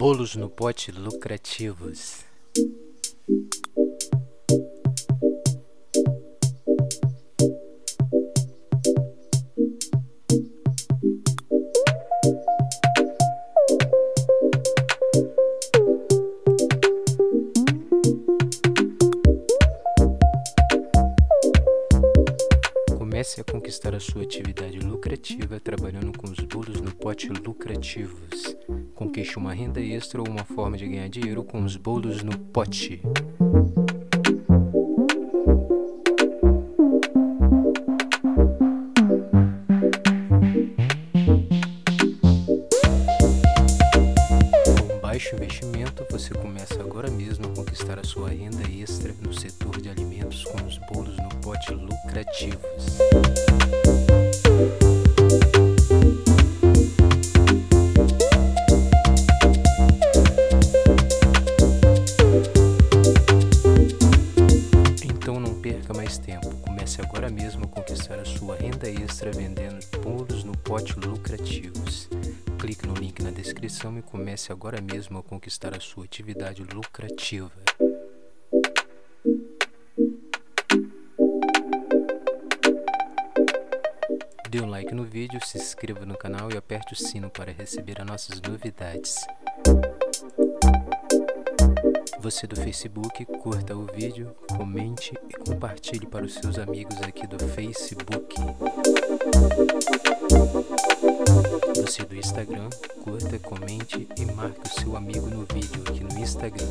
Bolos no pote lucrativos. Comece a conquistar a sua atividade lucrativa trabalhando com os bolos pote lucrativos. Conquiste uma renda extra ou uma forma de ganhar dinheiro com os bolos no pote. Com baixo investimento, você começa agora mesmo a conquistar a sua renda extra no setor de alimentos com os bolos no pote lucrativos. Perca mais tempo. Comece agora mesmo a conquistar a sua renda extra vendendo bolos no pote lucrativos. Clique no link na descrição e comece agora mesmo a conquistar a sua atividade lucrativa. Dê um like no vídeo, se inscreva no canal e aperte o sino para receber as nossas novidades. Você do Facebook, curta o vídeo, comente e compartilhe para os seus amigos aqui do Facebook. Você do Instagram, curta, comente e marque o seu amigo no vídeo aqui no Instagram.